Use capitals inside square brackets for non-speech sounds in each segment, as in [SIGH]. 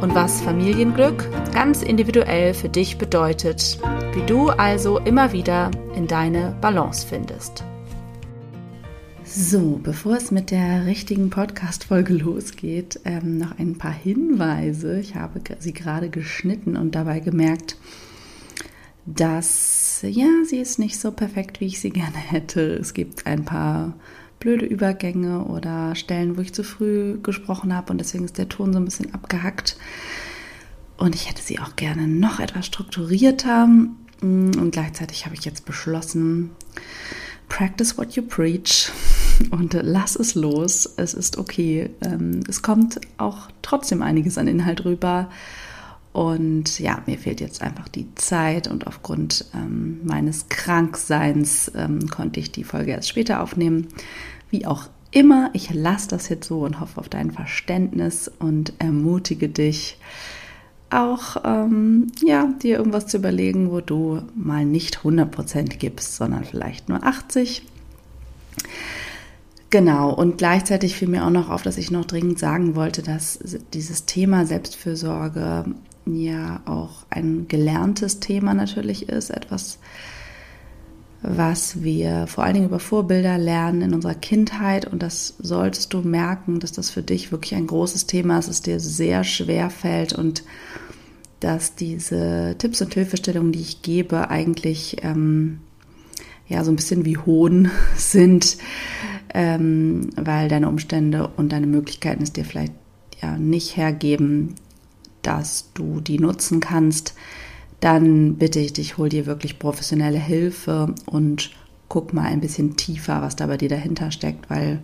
und was Familienglück ganz individuell für dich bedeutet, wie du also immer wieder in deine Balance findest. So, bevor es mit der richtigen Podcast-Folge [LAUGHS] losgeht, ähm, noch ein paar Hinweise. Ich habe sie gerade geschnitten und dabei gemerkt, dass ja, sie ist nicht so perfekt, wie ich sie [LAUGHS] gerne hätte. Es gibt ein paar blöde Übergänge oder Stellen, wo ich zu früh gesprochen habe und deswegen ist der Ton so ein bisschen abgehackt. Und ich hätte sie auch gerne noch etwas strukturierter. Und gleichzeitig habe ich jetzt beschlossen, practice what you preach und lass es los. Es ist okay. Ähm, es kommt auch trotzdem einiges an Inhalt rüber. Und ja, mir fehlt jetzt einfach die Zeit und aufgrund ähm, meines Krankseins ähm, konnte ich die Folge erst später aufnehmen. Wie auch immer, ich lasse das jetzt so und hoffe auf dein Verständnis und ermutige dich, auch ähm, ja, dir irgendwas zu überlegen, wo du mal nicht 100% gibst, sondern vielleicht nur 80%. Genau, und gleichzeitig fiel mir auch noch auf, dass ich noch dringend sagen wollte, dass dieses Thema Selbstfürsorge ja auch ein gelerntes Thema natürlich ist, etwas, was wir vor allen Dingen über Vorbilder lernen in unserer Kindheit. Und das solltest du merken, dass das für dich wirklich ein großes Thema ist, es dir sehr schwer fällt und dass diese Tipps und Hilfestellungen, die ich gebe, eigentlich ähm, ja so ein bisschen wie Hohn [LAUGHS] sind, ähm, weil deine Umstände und deine Möglichkeiten es dir vielleicht ja nicht hergeben, dass du die nutzen kannst, dann bitte ich dich, hol dir wirklich professionelle Hilfe und guck mal ein bisschen tiefer, was da bei dir dahinter steckt, weil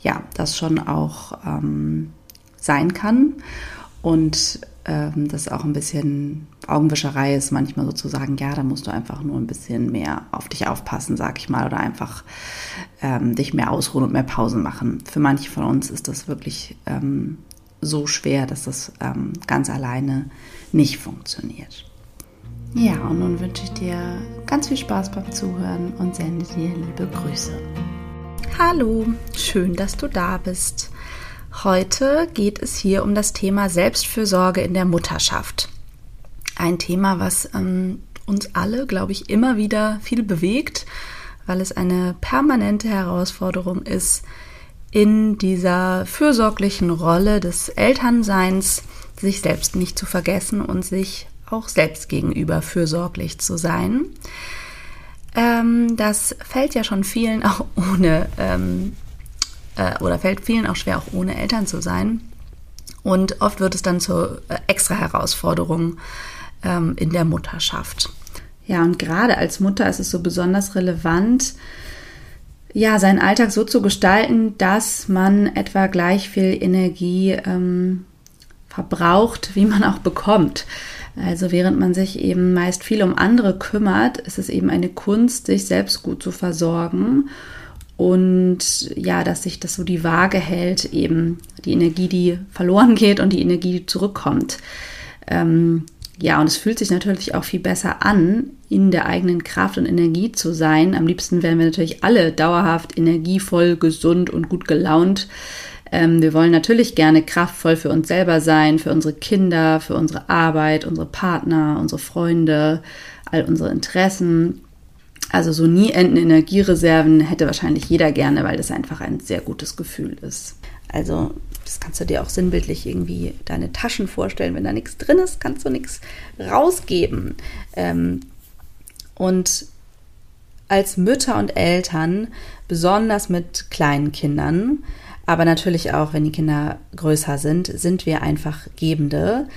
ja, das schon auch ähm, sein kann und ähm, das auch ein bisschen Augenwischerei ist, manchmal sozusagen, ja, da musst du einfach nur ein bisschen mehr auf dich aufpassen, sag ich mal, oder einfach ähm, dich mehr ausruhen und mehr Pausen machen. Für manche von uns ist das wirklich ähm, so schwer, dass das ähm, ganz alleine nicht funktioniert. Ja, und nun wünsche ich dir ganz viel Spaß beim Zuhören und sende dir liebe Grüße. Hallo, schön, dass du da bist. Heute geht es hier um das Thema Selbstfürsorge in der Mutterschaft. Ein Thema, was ähm, uns alle, glaube ich, immer wieder viel bewegt, weil es eine permanente Herausforderung ist, in dieser fürsorglichen Rolle des Elternseins sich selbst nicht zu vergessen und sich auch selbst gegenüber fürsorglich zu sein. Ähm, das fällt ja schon vielen [LAUGHS] auch ohne ähm, äh, oder fällt vielen auch schwer, auch ohne Eltern zu sein. Und oft wird es dann zur äh, extra Herausforderung ähm, in der Mutterschaft. Ja, und gerade als Mutter ist es so besonders relevant, ja, seinen Alltag so zu gestalten, dass man etwa gleich viel Energie ähm, verbraucht, wie man auch bekommt. Also während man sich eben meist viel um andere kümmert, ist es eben eine Kunst, sich selbst gut zu versorgen und ja, dass sich das so die Waage hält, eben die Energie, die verloren geht und die Energie, die zurückkommt. Ähm, ja, und es fühlt sich natürlich auch viel besser an, in der eigenen Kraft und Energie zu sein. Am liebsten wären wir natürlich alle dauerhaft energievoll, gesund und gut gelaunt. Ähm, wir wollen natürlich gerne kraftvoll für uns selber sein, für unsere Kinder, für unsere Arbeit, unsere Partner, unsere Freunde, all unsere Interessen. Also so nie enden Energiereserven hätte wahrscheinlich jeder gerne, weil das einfach ein sehr gutes Gefühl ist. Also das kannst du dir auch sinnbildlich irgendwie deine Taschen vorstellen. Wenn da nichts drin ist, kannst du nichts rausgeben. Ähm, und als Mütter und Eltern, besonders mit kleinen Kindern, aber natürlich auch, wenn die Kinder größer sind, sind wir einfach Gebende,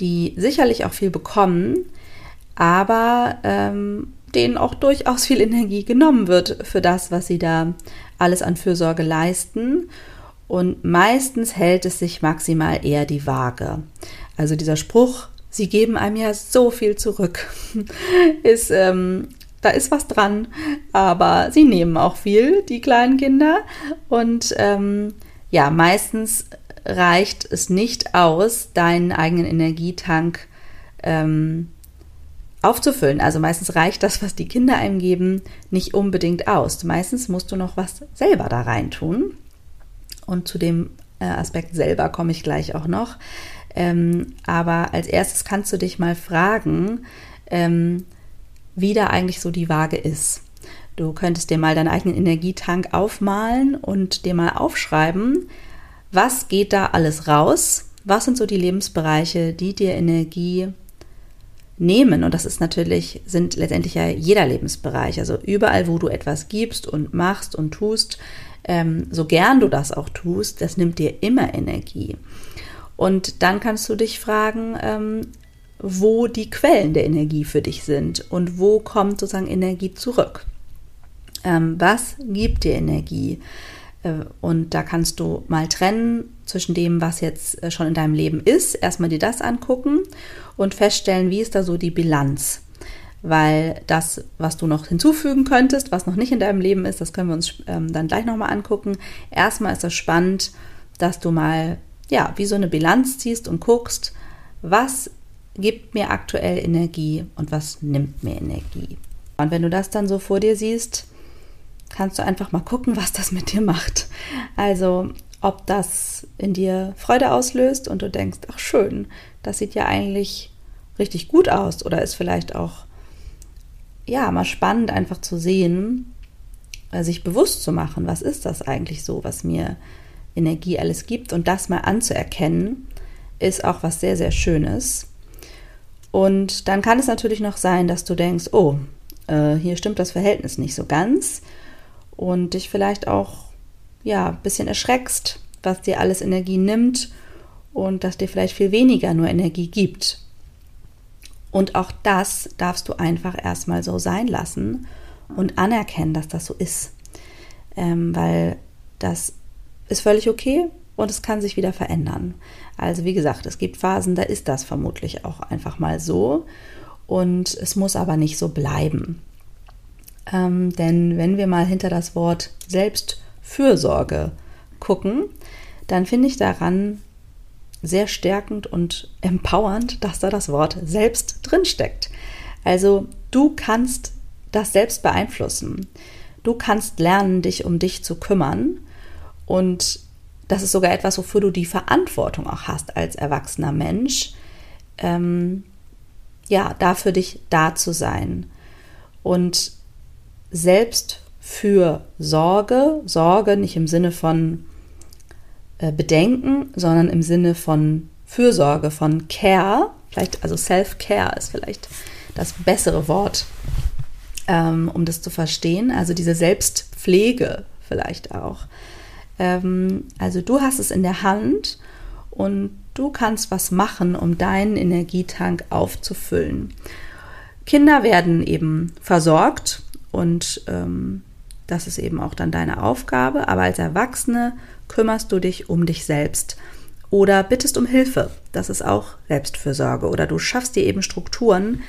die sicherlich auch viel bekommen, aber ähm, denen auch durchaus viel Energie genommen wird für das, was sie da alles an Fürsorge leisten. Und meistens hält es sich maximal eher die Waage. Also dieser Spruch, sie geben einem ja so viel zurück, [LAUGHS] ist, ähm, da ist was dran, aber sie nehmen auch viel, die kleinen Kinder. Und ähm, ja, meistens reicht es nicht aus, deinen eigenen Energietank ähm, aufzufüllen. Also meistens reicht das, was die Kinder einem geben, nicht unbedingt aus. Meistens musst du noch was selber da rein tun. Und zu dem äh, Aspekt selber komme ich gleich auch noch. Ähm, aber als erstes kannst du dich mal fragen, ähm, wie da eigentlich so die Waage ist. Du könntest dir mal deinen eigenen Energietank aufmalen und dir mal aufschreiben, was geht da alles raus? Was sind so die Lebensbereiche, die dir Energie nehmen. Und das ist natürlich, sind letztendlich ja jeder Lebensbereich. Also überall, wo du etwas gibst und machst und tust, ähm, so gern du das auch tust, das nimmt dir immer Energie. Und dann kannst du dich fragen, ähm, wo die Quellen der Energie für dich sind und wo kommt sozusagen Energie zurück. Ähm, was gibt dir Energie? Äh, und da kannst du mal trennen zwischen dem, was jetzt äh, schon in deinem Leben ist, erstmal dir das angucken und feststellen, wie ist da so die Bilanz. Weil das, was du noch hinzufügen könntest, was noch nicht in deinem Leben ist, das können wir uns ähm, dann gleich nochmal angucken. Erstmal ist es spannend, dass du mal, ja, wie so eine Bilanz ziehst und guckst, was gibt mir aktuell Energie und was nimmt mir Energie. Und wenn du das dann so vor dir siehst, kannst du einfach mal gucken, was das mit dir macht. Also ob das in dir Freude auslöst und du denkst, ach schön, das sieht ja eigentlich richtig gut aus oder ist vielleicht auch ja mal spannend einfach zu sehen, äh, sich bewusst zu machen, was ist das eigentlich so, was mir Energie alles gibt und das mal anzuerkennen, ist auch was sehr sehr schönes. Und dann kann es natürlich noch sein, dass du denkst, oh, äh, hier stimmt das Verhältnis nicht so ganz und dich vielleicht auch ja, ein bisschen erschreckst, was dir alles Energie nimmt und dass dir vielleicht viel weniger nur Energie gibt. Und auch das darfst du einfach erstmal so sein lassen und anerkennen, dass das so ist. Ähm, weil das ist völlig okay und es kann sich wieder verändern. Also wie gesagt, es gibt Phasen, da ist das vermutlich auch einfach mal so und es muss aber nicht so bleiben. Ähm, denn wenn wir mal hinter das Wort Selbstfürsorge gucken, dann finde ich daran sehr stärkend und empowernd, dass da das Wort selbst drinsteckt. Also du kannst das selbst beeinflussen. Du kannst lernen, dich um dich zu kümmern. Und das ist sogar etwas, wofür du die Verantwortung auch hast als erwachsener Mensch, ähm, ja, da für dich da zu sein. Und selbst für Sorge, Sorge nicht im Sinne von Bedenken, sondern im Sinne von Fürsorge, von Care, vielleicht, also Self-Care ist vielleicht das bessere Wort, ähm, um das zu verstehen, also diese Selbstpflege vielleicht auch. Ähm, also du hast es in der Hand und du kannst was machen, um deinen Energietank aufzufüllen. Kinder werden eben versorgt und ähm, das ist eben auch dann deine Aufgabe. Aber als Erwachsene kümmerst du dich um dich selbst oder bittest um Hilfe. Das ist auch Selbstfürsorge. Oder du schaffst dir eben Strukturen,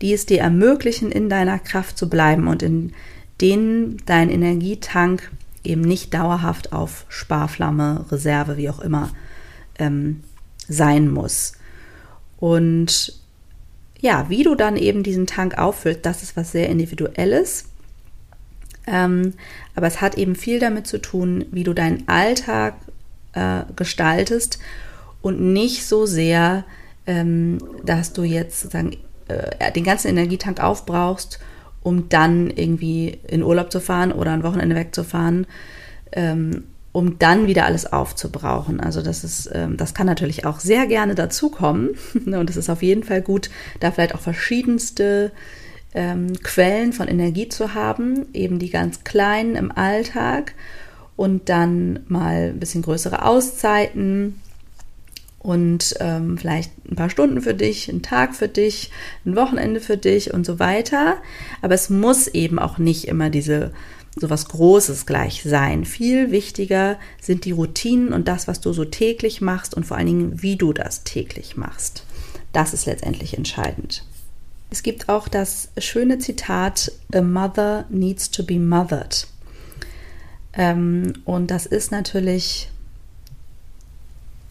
die es dir ermöglichen, in deiner Kraft zu bleiben und in denen dein Energietank eben nicht dauerhaft auf Sparflamme, Reserve, wie auch immer, ähm, sein muss. Und ja, wie du dann eben diesen Tank auffüllst, das ist was sehr Individuelles. Ähm, aber es hat eben viel damit zu tun, wie du deinen Alltag äh, gestaltest und nicht so sehr, ähm, dass du jetzt sozusagen äh, den ganzen Energietank aufbrauchst, um dann irgendwie in Urlaub zu fahren oder ein Wochenende wegzufahren, ähm, um dann wieder alles aufzubrauchen. Also das ist, ähm, das kann natürlich auch sehr gerne dazukommen [LAUGHS] und es ist auf jeden Fall gut, da vielleicht auch verschiedenste ähm, Quellen von Energie zu haben, eben die ganz kleinen im Alltag und dann mal ein bisschen größere Auszeiten und ähm, vielleicht ein paar Stunden für dich, ein Tag für dich, ein Wochenende für dich und so weiter. Aber es muss eben auch nicht immer diese so was Großes gleich sein. Viel wichtiger sind die Routinen und das, was du so täglich machst und vor allen Dingen, wie du das täglich machst. Das ist letztendlich entscheidend. Es gibt auch das schöne Zitat, A mother needs to be mothered. Ähm, und das ist natürlich,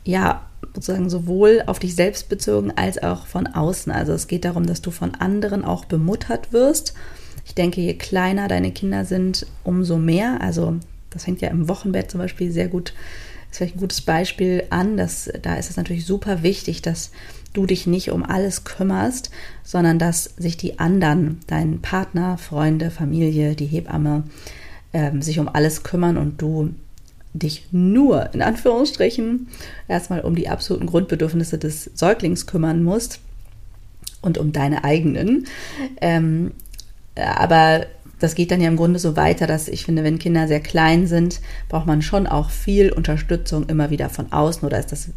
ja, sozusagen sowohl auf dich selbst bezogen als auch von außen. Also es geht darum, dass du von anderen auch bemuttert wirst. Ich denke, je kleiner deine Kinder sind, umso mehr. Also das fängt ja im Wochenbett zum Beispiel sehr gut, ist vielleicht ein gutes Beispiel an. Dass, da ist es natürlich super wichtig, dass du dich nicht um alles kümmerst, sondern dass sich die anderen, dein Partner, Freunde, Familie, die Hebamme, ähm, sich um alles kümmern und du dich nur in Anführungsstrichen erstmal um die absoluten Grundbedürfnisse des Säuglings kümmern musst und um deine eigenen. Ähm, aber das geht dann ja im Grunde so weiter, dass ich finde, wenn Kinder sehr klein sind, braucht man schon auch viel Unterstützung immer wieder von außen oder ist das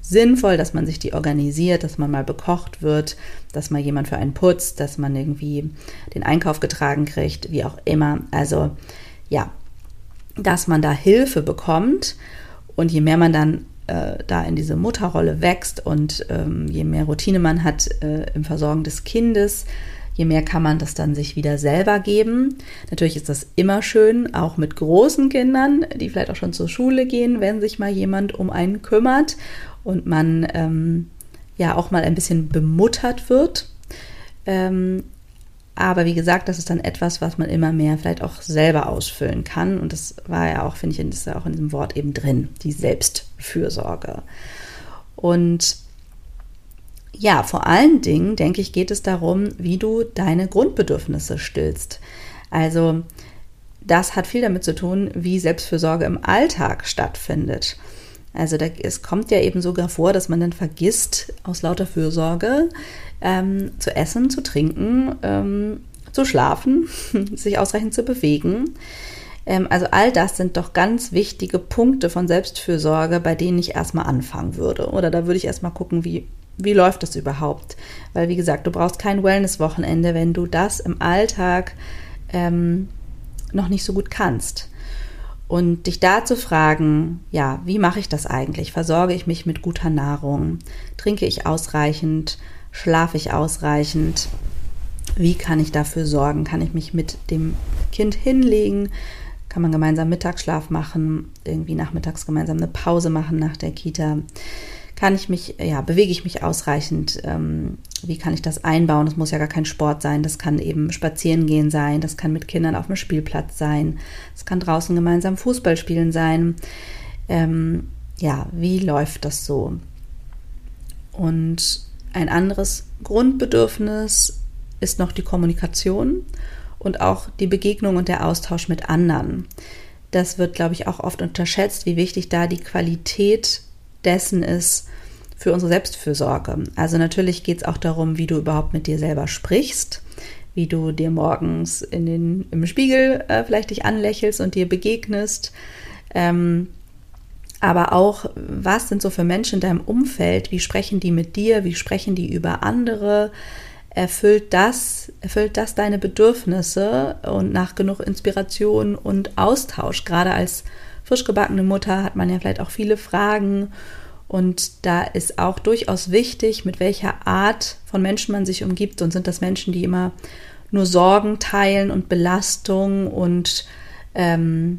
sinnvoll, dass man sich die organisiert, dass man mal bekocht wird, dass mal jemand für einen putzt, dass man irgendwie den Einkauf getragen kriegt, wie auch immer. Also ja, dass man da Hilfe bekommt und je mehr man dann äh, da in diese Mutterrolle wächst und ähm, je mehr Routine man hat äh, im Versorgen des Kindes, je mehr kann man das dann sich wieder selber geben. Natürlich ist das immer schön, auch mit großen Kindern, die vielleicht auch schon zur Schule gehen, wenn sich mal jemand um einen kümmert und man ähm, ja auch mal ein bisschen bemuttert wird. Ähm, aber wie gesagt, das ist dann etwas, was man immer mehr vielleicht auch selber ausfüllen kann. Und das war ja auch, finde ich, ist ja auch in diesem Wort eben drin, die Selbstfürsorge. Und ja, vor allen Dingen, denke ich, geht es darum, wie du deine Grundbedürfnisse stillst. Also das hat viel damit zu tun, wie Selbstfürsorge im Alltag stattfindet. Also da, es kommt ja eben sogar vor, dass man dann vergisst, aus lauter Fürsorge ähm, zu essen, zu trinken, ähm, zu schlafen, [LAUGHS] sich ausreichend zu bewegen. Ähm, also all das sind doch ganz wichtige Punkte von Selbstfürsorge, bei denen ich erstmal anfangen würde. Oder da würde ich erstmal gucken, wie, wie läuft das überhaupt? Weil, wie gesagt, du brauchst kein Wellness-Wochenende, wenn du das im Alltag ähm, noch nicht so gut kannst. Und dich da zu fragen, ja, wie mache ich das eigentlich? Versorge ich mich mit guter Nahrung? Trinke ich ausreichend? Schlafe ich ausreichend? Wie kann ich dafür sorgen? Kann ich mich mit dem Kind hinlegen? Kann man gemeinsam Mittagsschlaf machen? Irgendwie nachmittags gemeinsam eine Pause machen nach der Kita? Kann ich mich, ja, bewege ich mich ausreichend? Ähm, wie kann ich das einbauen? Das muss ja gar kein Sport sein. Das kann eben spazieren gehen sein. Das kann mit Kindern auf dem Spielplatz sein. Das kann draußen gemeinsam Fußball spielen sein. Ähm, ja, wie läuft das so? Und ein anderes Grundbedürfnis ist noch die Kommunikation und auch die Begegnung und der Austausch mit anderen. Das wird, glaube ich, auch oft unterschätzt, wie wichtig da die Qualität dessen ist für unsere Selbstfürsorge. Also natürlich geht es auch darum, wie du überhaupt mit dir selber sprichst, wie du dir morgens in den, im Spiegel äh, vielleicht dich anlächelst und dir begegnest. Ähm, aber auch, was sind so für Menschen in deinem Umfeld? Wie sprechen die mit dir? Wie sprechen die über andere? Erfüllt das, erfüllt das deine Bedürfnisse und nach genug Inspiration und Austausch? Gerade als frisch gebackene Mutter hat man ja vielleicht auch viele Fragen. Und da ist auch durchaus wichtig, mit welcher Art von Menschen man sich umgibt. Und sind das Menschen, die immer nur Sorgen teilen und Belastung und ähm,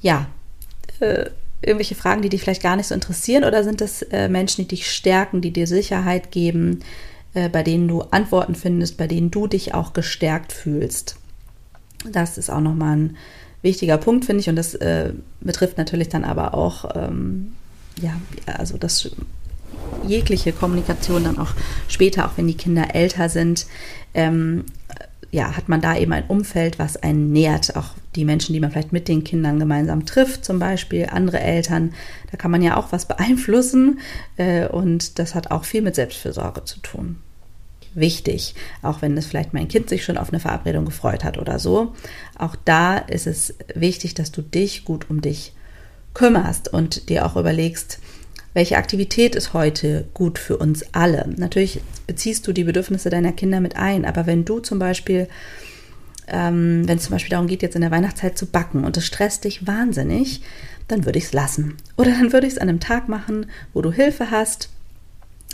ja, äh, irgendwelche Fragen, die dich vielleicht gar nicht so interessieren. Oder sind das äh, Menschen, die dich stärken, die dir Sicherheit geben, äh, bei denen du Antworten findest, bei denen du dich auch gestärkt fühlst? Das ist auch nochmal ein wichtiger Punkt, finde ich. Und das äh, betrifft natürlich dann aber auch, ähm, ja, also das jegliche Kommunikation dann auch später, auch wenn die Kinder älter sind, ähm, ja, hat man da eben ein Umfeld, was einen nährt. Auch die Menschen, die man vielleicht mit den Kindern gemeinsam trifft, zum Beispiel andere Eltern, da kann man ja auch was beeinflussen. Äh, und das hat auch viel mit Selbstfürsorge zu tun. Wichtig, auch wenn es vielleicht mein Kind sich schon auf eine Verabredung gefreut hat oder so. Auch da ist es wichtig, dass du dich gut um dich kümmerst und dir auch überlegst, welche Aktivität ist heute gut für uns alle. Natürlich beziehst du die Bedürfnisse deiner Kinder mit ein, aber wenn du zum Beispiel ähm, wenn es zum Beispiel darum geht, jetzt in der Weihnachtszeit zu backen und es stresst dich wahnsinnig, dann würde ich es lassen. Oder dann würde ich es an einem Tag machen, wo du Hilfe hast.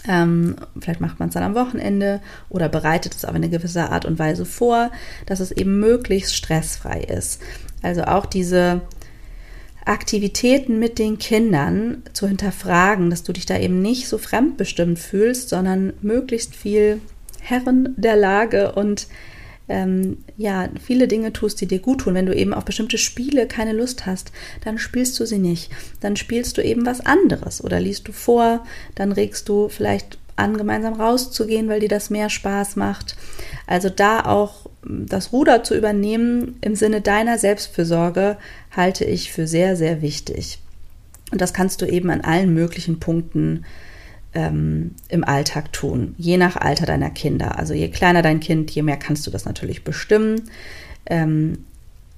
Ähm, vielleicht macht man es dann am Wochenende oder bereitet es auf eine gewisse Art und Weise vor, dass es eben möglichst stressfrei ist. Also auch diese Aktivitäten mit den Kindern zu hinterfragen, dass du dich da eben nicht so fremdbestimmt fühlst, sondern möglichst viel Herren der Lage und ähm, ja, viele Dinge tust, die dir gut tun. Wenn du eben auf bestimmte Spiele keine Lust hast, dann spielst du sie nicht. Dann spielst du eben was anderes oder liest du vor, dann regst du vielleicht an, gemeinsam rauszugehen, weil dir das mehr Spaß macht. Also da auch das Ruder zu übernehmen im Sinne deiner Selbstfürsorge halte ich für sehr, sehr wichtig. Und das kannst du eben an allen möglichen Punkten ähm, im Alltag tun, je nach Alter deiner Kinder. Also je kleiner dein Kind, je mehr kannst du das natürlich bestimmen. Ähm,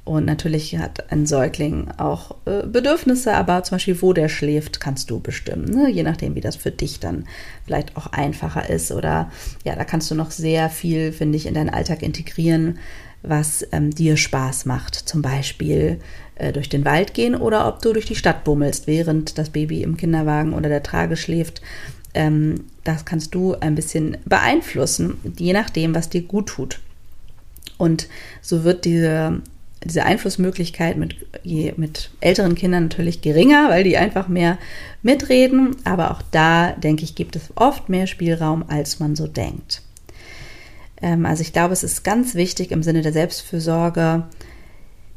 und natürlich hat ein Säugling auch äh, Bedürfnisse, aber zum Beispiel, wo der schläft, kannst du bestimmen. Ne? Je nachdem, wie das für dich dann vielleicht auch einfacher ist. Oder ja, da kannst du noch sehr viel, finde ich, in deinen Alltag integrieren, was ähm, dir Spaß macht. Zum Beispiel äh, durch den Wald gehen oder ob du durch die Stadt bummelst, während das Baby im Kinderwagen oder der Trage schläft ähm, das kannst du ein bisschen beeinflussen, je nachdem, was dir gut tut. Und so wird diese, diese Einflussmöglichkeit mit, mit älteren Kindern natürlich geringer, weil die einfach mehr mitreden. Aber auch da, denke ich, gibt es oft mehr Spielraum, als man so denkt. Ähm, also ich glaube, es ist ganz wichtig im Sinne der Selbstfürsorge,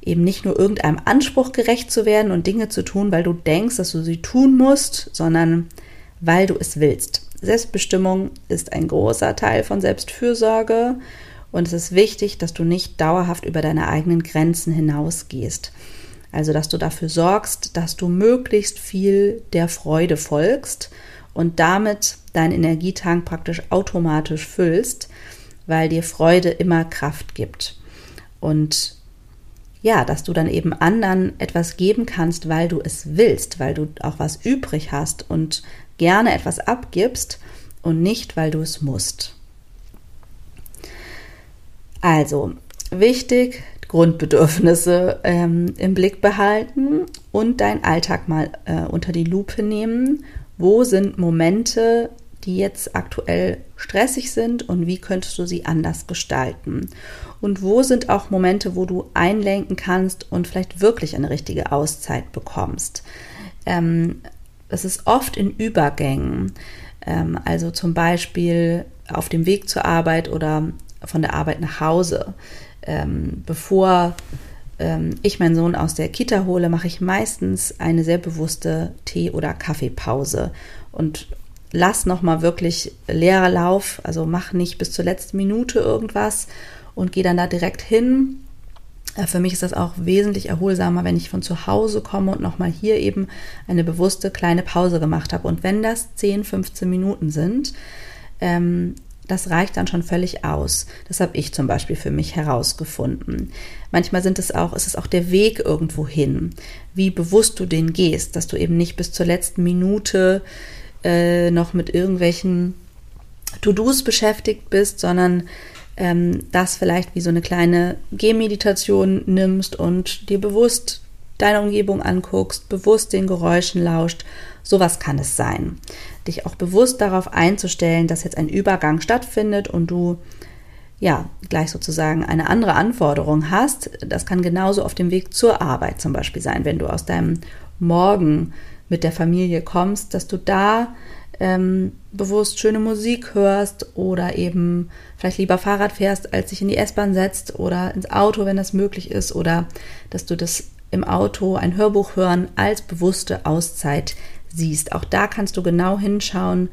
eben nicht nur irgendeinem Anspruch gerecht zu werden und Dinge zu tun, weil du denkst, dass du sie tun musst, sondern weil du es willst. Selbstbestimmung ist ein großer Teil von Selbstfürsorge und es ist wichtig, dass du nicht dauerhaft über deine eigenen Grenzen hinausgehst. Also, dass du dafür sorgst, dass du möglichst viel der Freude folgst und damit deinen Energietank praktisch automatisch füllst, weil dir Freude immer Kraft gibt. Und ja, dass du dann eben anderen etwas geben kannst, weil du es willst, weil du auch was übrig hast und gerne etwas abgibst und nicht, weil du es musst. Also, wichtig, Grundbedürfnisse ähm, im Blick behalten und deinen Alltag mal äh, unter die Lupe nehmen. Wo sind Momente, die jetzt aktuell stressig sind und wie könntest du sie anders gestalten? Und wo sind auch Momente, wo du einlenken kannst und vielleicht wirklich eine richtige Auszeit bekommst? Ähm, das ist oft in Übergängen. Ähm, also zum Beispiel auf dem Weg zur Arbeit oder von der Arbeit nach Hause. Ähm, bevor ähm, ich meinen Sohn aus der Kita hole, mache ich meistens eine sehr bewusste Tee- oder Kaffeepause und lass nochmal wirklich leerer Lauf, also mach nicht bis zur letzten Minute irgendwas und gehe dann da direkt hin äh, für mich ist das auch wesentlich erholsamer, wenn ich von zu Hause komme und nochmal hier eben eine bewusste kleine Pause gemacht habe. Und wenn das 10, 15 Minuten sind, ähm, das reicht dann schon völlig aus. Das habe ich zum Beispiel für mich herausgefunden. Manchmal sind es auch, ist es auch der Weg irgendwo hin, wie bewusst du den gehst, dass du eben nicht bis zur letzten Minute äh, noch mit irgendwelchen To-Dos beschäftigt bist, sondern ähm, das vielleicht wie so eine kleine Gehmeditation nimmst und dir bewusst deine Umgebung anguckst, bewusst den Geräuschen lauscht. Sowas kann es sein. Dich auch bewusst darauf einzustellen, dass jetzt ein Übergang stattfindet und du ja gleich sozusagen eine andere Anforderung hast. Das kann genauso auf dem Weg zur Arbeit zum Beispiel sein, wenn du aus deinem Morgen mit der Familie kommst, dass du da ähm, bewusst schöne Musik hörst oder eben vielleicht lieber Fahrrad fährst, als dich in die S-Bahn setzt oder ins Auto, wenn das möglich ist, oder dass du das im Auto ein Hörbuch hören als bewusste Auszeit siehst. Auch da kannst du genau hinschauen,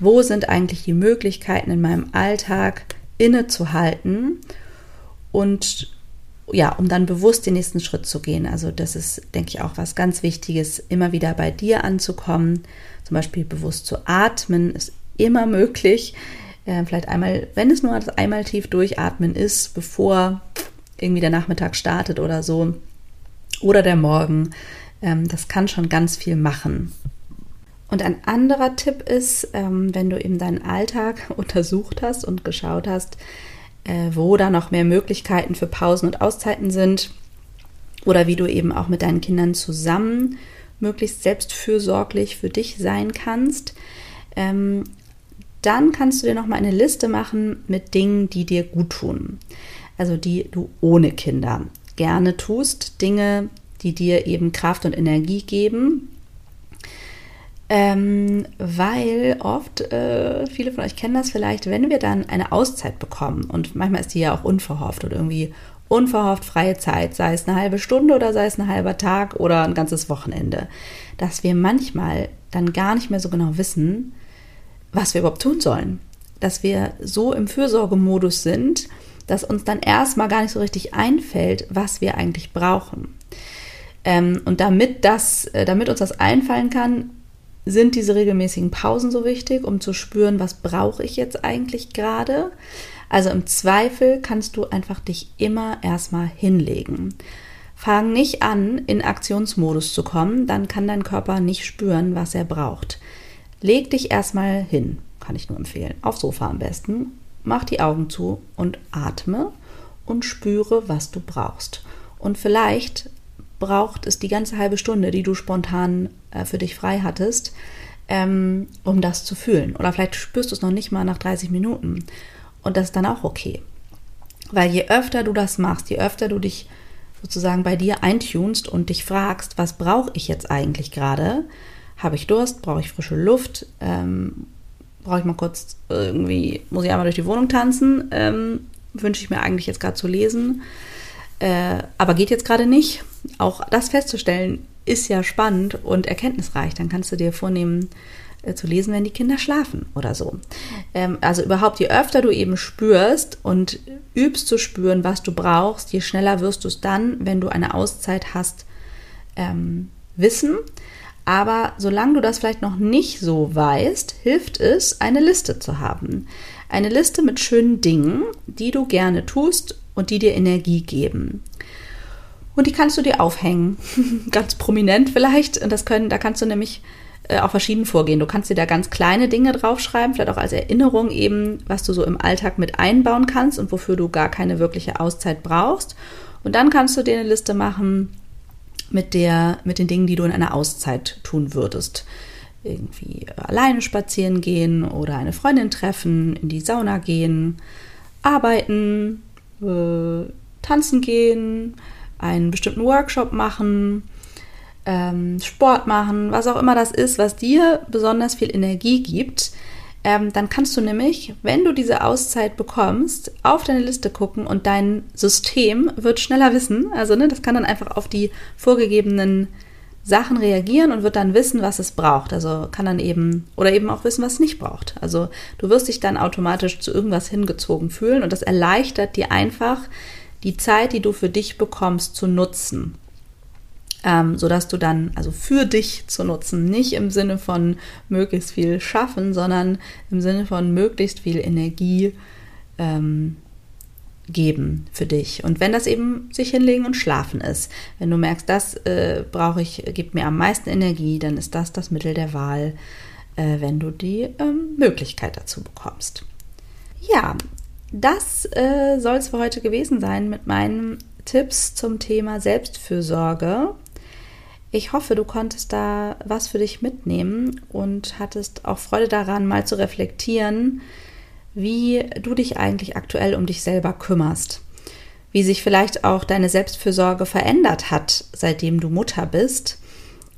wo sind eigentlich die Möglichkeiten in meinem Alltag innezuhalten und ja, um dann bewusst den nächsten Schritt zu gehen. Also das ist, denke ich, auch was ganz Wichtiges, immer wieder bei dir anzukommen zum Beispiel bewusst zu atmen ist immer möglich. Äh, vielleicht einmal, wenn es nur das einmal tief durchatmen ist, bevor irgendwie der Nachmittag startet oder so. Oder der Morgen. Ähm, das kann schon ganz viel machen. Und ein anderer Tipp ist, ähm, wenn du eben deinen Alltag [LAUGHS] untersucht hast und geschaut hast, äh, wo da noch mehr Möglichkeiten für Pausen und Auszeiten sind oder wie du eben auch mit deinen Kindern zusammen möglichst selbstfürsorglich für dich sein kannst, ähm, dann kannst du dir nochmal eine Liste machen mit Dingen, die dir gut tun. Also die du ohne Kinder gerne tust, Dinge, die dir eben Kraft und Energie geben. Ähm, weil oft, äh, viele von euch kennen das vielleicht, wenn wir dann eine Auszeit bekommen und manchmal ist die ja auch unverhofft oder irgendwie unverhofft freie Zeit, sei es eine halbe Stunde oder sei es ein halber Tag oder ein ganzes Wochenende, dass wir manchmal dann gar nicht mehr so genau wissen, was wir überhaupt tun sollen. Dass wir so im Fürsorgemodus sind, dass uns dann erstmal gar nicht so richtig einfällt, was wir eigentlich brauchen. Ähm, und damit, das, äh, damit uns das einfallen kann, sind diese regelmäßigen Pausen so wichtig, um zu spüren, was brauche ich jetzt eigentlich gerade. Also im Zweifel kannst du einfach dich immer erstmal hinlegen. Fang nicht an, in Aktionsmodus zu kommen, dann kann dein Körper nicht spüren, was er braucht. Leg dich erstmal hin, kann ich nur empfehlen, auf Sofa am besten. Mach die Augen zu und atme und spüre, was du brauchst. Und vielleicht braucht es die ganze halbe Stunde, die du spontan äh, für dich frei hattest, ähm, um das zu fühlen. Oder vielleicht spürst du es noch nicht mal nach 30 Minuten. Und das ist dann auch okay. Weil je öfter du das machst, je öfter du dich sozusagen bei dir eintunst und dich fragst, was brauche ich jetzt eigentlich gerade, habe ich Durst, brauche ich frische Luft, ähm, brauche ich mal kurz irgendwie, muss ich einmal durch die Wohnung tanzen, ähm, wünsche ich mir eigentlich jetzt gerade zu lesen, äh, aber geht jetzt gerade nicht. Auch das festzustellen ist ja spannend und erkenntnisreich. Dann kannst du dir vornehmen, äh, zu lesen, wenn die Kinder schlafen oder so. Ähm, also überhaupt, je öfter du eben spürst und übst zu spüren, was du brauchst, je schneller wirst du es dann, wenn du eine Auszeit hast, ähm, wissen. Aber solange du das vielleicht noch nicht so weißt, hilft es, eine Liste zu haben. Eine Liste mit schönen Dingen, die du gerne tust und die dir Energie geben. Und die kannst du dir aufhängen, [LAUGHS] ganz prominent vielleicht. Und das können, da kannst du nämlich äh, auch verschieden vorgehen. Du kannst dir da ganz kleine Dinge draufschreiben, vielleicht auch als Erinnerung eben, was du so im Alltag mit einbauen kannst und wofür du gar keine wirkliche Auszeit brauchst. Und dann kannst du dir eine Liste machen mit, der, mit den Dingen, die du in einer Auszeit tun würdest. Irgendwie alleine spazieren gehen oder eine Freundin treffen, in die Sauna gehen, arbeiten, äh, tanzen gehen, einen bestimmten Workshop machen, ähm, Sport machen, was auch immer das ist, was dir besonders viel Energie gibt, ähm, dann kannst du nämlich, wenn du diese Auszeit bekommst, auf deine Liste gucken und dein System wird schneller wissen. Also ne, das kann dann einfach auf die vorgegebenen Sachen reagieren und wird dann wissen, was es braucht. Also kann dann eben oder eben auch wissen, was es nicht braucht. Also du wirst dich dann automatisch zu irgendwas hingezogen fühlen und das erleichtert dir einfach die Zeit, die du für dich bekommst, zu nutzen ähm, sodass du dann, also für dich zu nutzen, nicht im Sinne von möglichst viel schaffen, sondern im Sinne von möglichst viel Energie ähm, geben für dich. Und wenn das eben sich hinlegen und schlafen ist, wenn du merkst, das äh, brauche ich, gibt mir am meisten Energie, dann ist das das Mittel der Wahl, äh, wenn du die ähm, Möglichkeit dazu bekommst. Ja, das äh, soll es für heute gewesen sein mit meinen Tipps zum Thema Selbstfürsorge. Ich hoffe, du konntest da was für dich mitnehmen und hattest auch Freude daran, mal zu reflektieren, wie du dich eigentlich aktuell um dich selber kümmerst. Wie sich vielleicht auch deine Selbstfürsorge verändert hat, seitdem du Mutter bist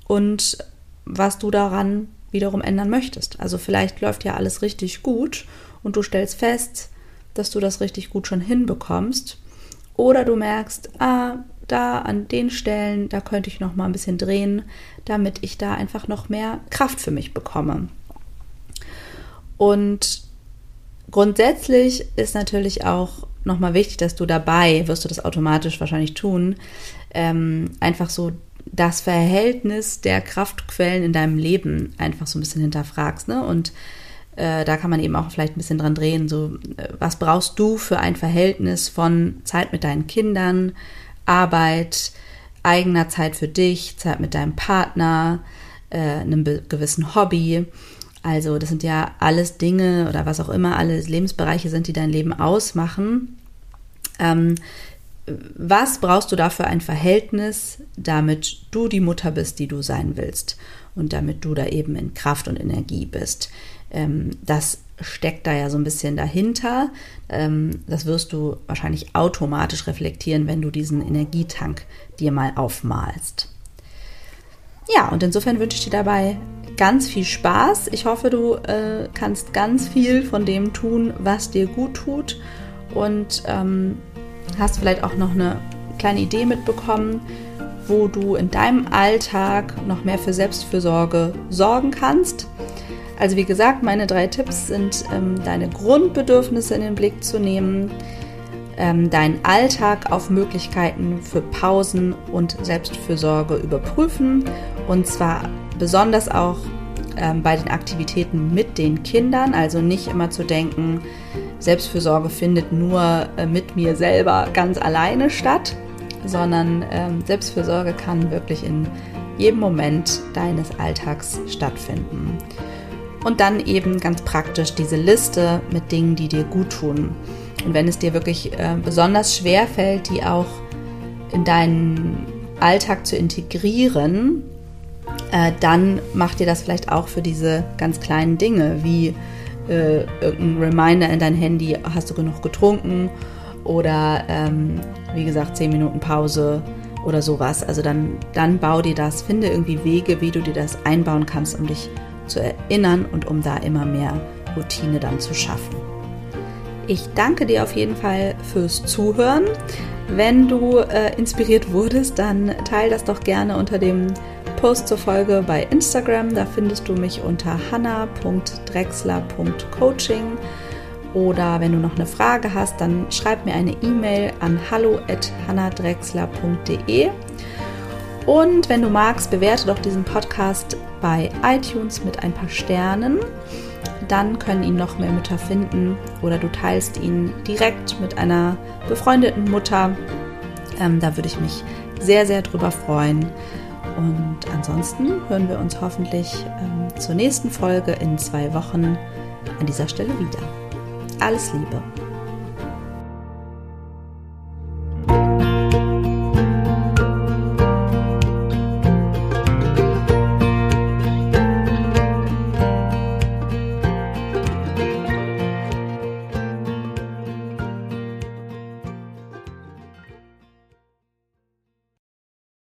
und was du daran wiederum ändern möchtest. Also vielleicht läuft ja alles richtig gut und du stellst fest, dass du das richtig gut schon hinbekommst. Oder du merkst, ah, da an den Stellen, da könnte ich noch mal ein bisschen drehen, damit ich da einfach noch mehr Kraft für mich bekomme. Und grundsätzlich ist natürlich auch noch mal wichtig, dass du dabei, wirst du das automatisch wahrscheinlich tun, ähm, einfach so das Verhältnis der Kraftquellen in deinem Leben einfach so ein bisschen hinterfragst ne? und äh, da kann man eben auch vielleicht ein bisschen dran drehen, so äh, was brauchst du für ein Verhältnis von Zeit mit deinen Kindern, Arbeit, eigener Zeit für dich, Zeit mit deinem Partner, äh, einem gewissen Hobby. Also das sind ja alles Dinge oder was auch immer alles Lebensbereiche sind, die dein Leben ausmachen. Ähm, was brauchst du da für ein Verhältnis, damit du die Mutter bist, die du sein willst und damit du da eben in Kraft und Energie bist? Ähm, das steckt da ja so ein bisschen dahinter. Ähm, das wirst du wahrscheinlich automatisch reflektieren, wenn du diesen Energietank dir mal aufmalst. Ja, und insofern wünsche ich dir dabei ganz viel Spaß. Ich hoffe, du äh, kannst ganz viel von dem tun, was dir gut tut und ähm, hast vielleicht auch noch eine kleine Idee mitbekommen, wo du in deinem Alltag noch mehr für Selbstfürsorge sorgen kannst. Also wie gesagt, meine drei Tipps sind, ähm, deine Grundbedürfnisse in den Blick zu nehmen, ähm, deinen Alltag auf Möglichkeiten für Pausen und Selbstfürsorge überprüfen und zwar besonders auch ähm, bei den Aktivitäten mit den Kindern, also nicht immer zu denken, Selbstfürsorge findet nur äh, mit mir selber ganz alleine statt, sondern ähm, Selbstfürsorge kann wirklich in jedem Moment deines Alltags stattfinden. Und dann eben ganz praktisch diese Liste mit Dingen, die dir gut tun. Und wenn es dir wirklich äh, besonders schwer fällt, die auch in deinen Alltag zu integrieren, äh, dann mach dir das vielleicht auch für diese ganz kleinen Dinge, wie äh, irgendein Reminder in dein Handy, hast du genug getrunken oder ähm, wie gesagt 10 Minuten Pause oder sowas. Also dann, dann bau dir das, finde irgendwie Wege, wie du dir das einbauen kannst, um dich zu erinnern und um da immer mehr Routine dann zu schaffen. Ich danke dir auf jeden Fall fürs Zuhören. Wenn du äh, inspiriert wurdest, dann teile das doch gerne unter dem Post zur Folge bei Instagram. Da findest du mich unter hanna.drexler.coaching. Oder wenn du noch eine Frage hast, dann schreib mir eine E-Mail an hallo@hannadrexler.de. Und wenn du magst, bewerte doch diesen Podcast bei iTunes mit ein paar Sternen. Dann können ihn noch mehr Mütter finden oder du teilst ihn direkt mit einer befreundeten Mutter. Ähm, da würde ich mich sehr, sehr drüber freuen. Und ansonsten hören wir uns hoffentlich ähm, zur nächsten Folge in zwei Wochen an dieser Stelle wieder. Alles Liebe.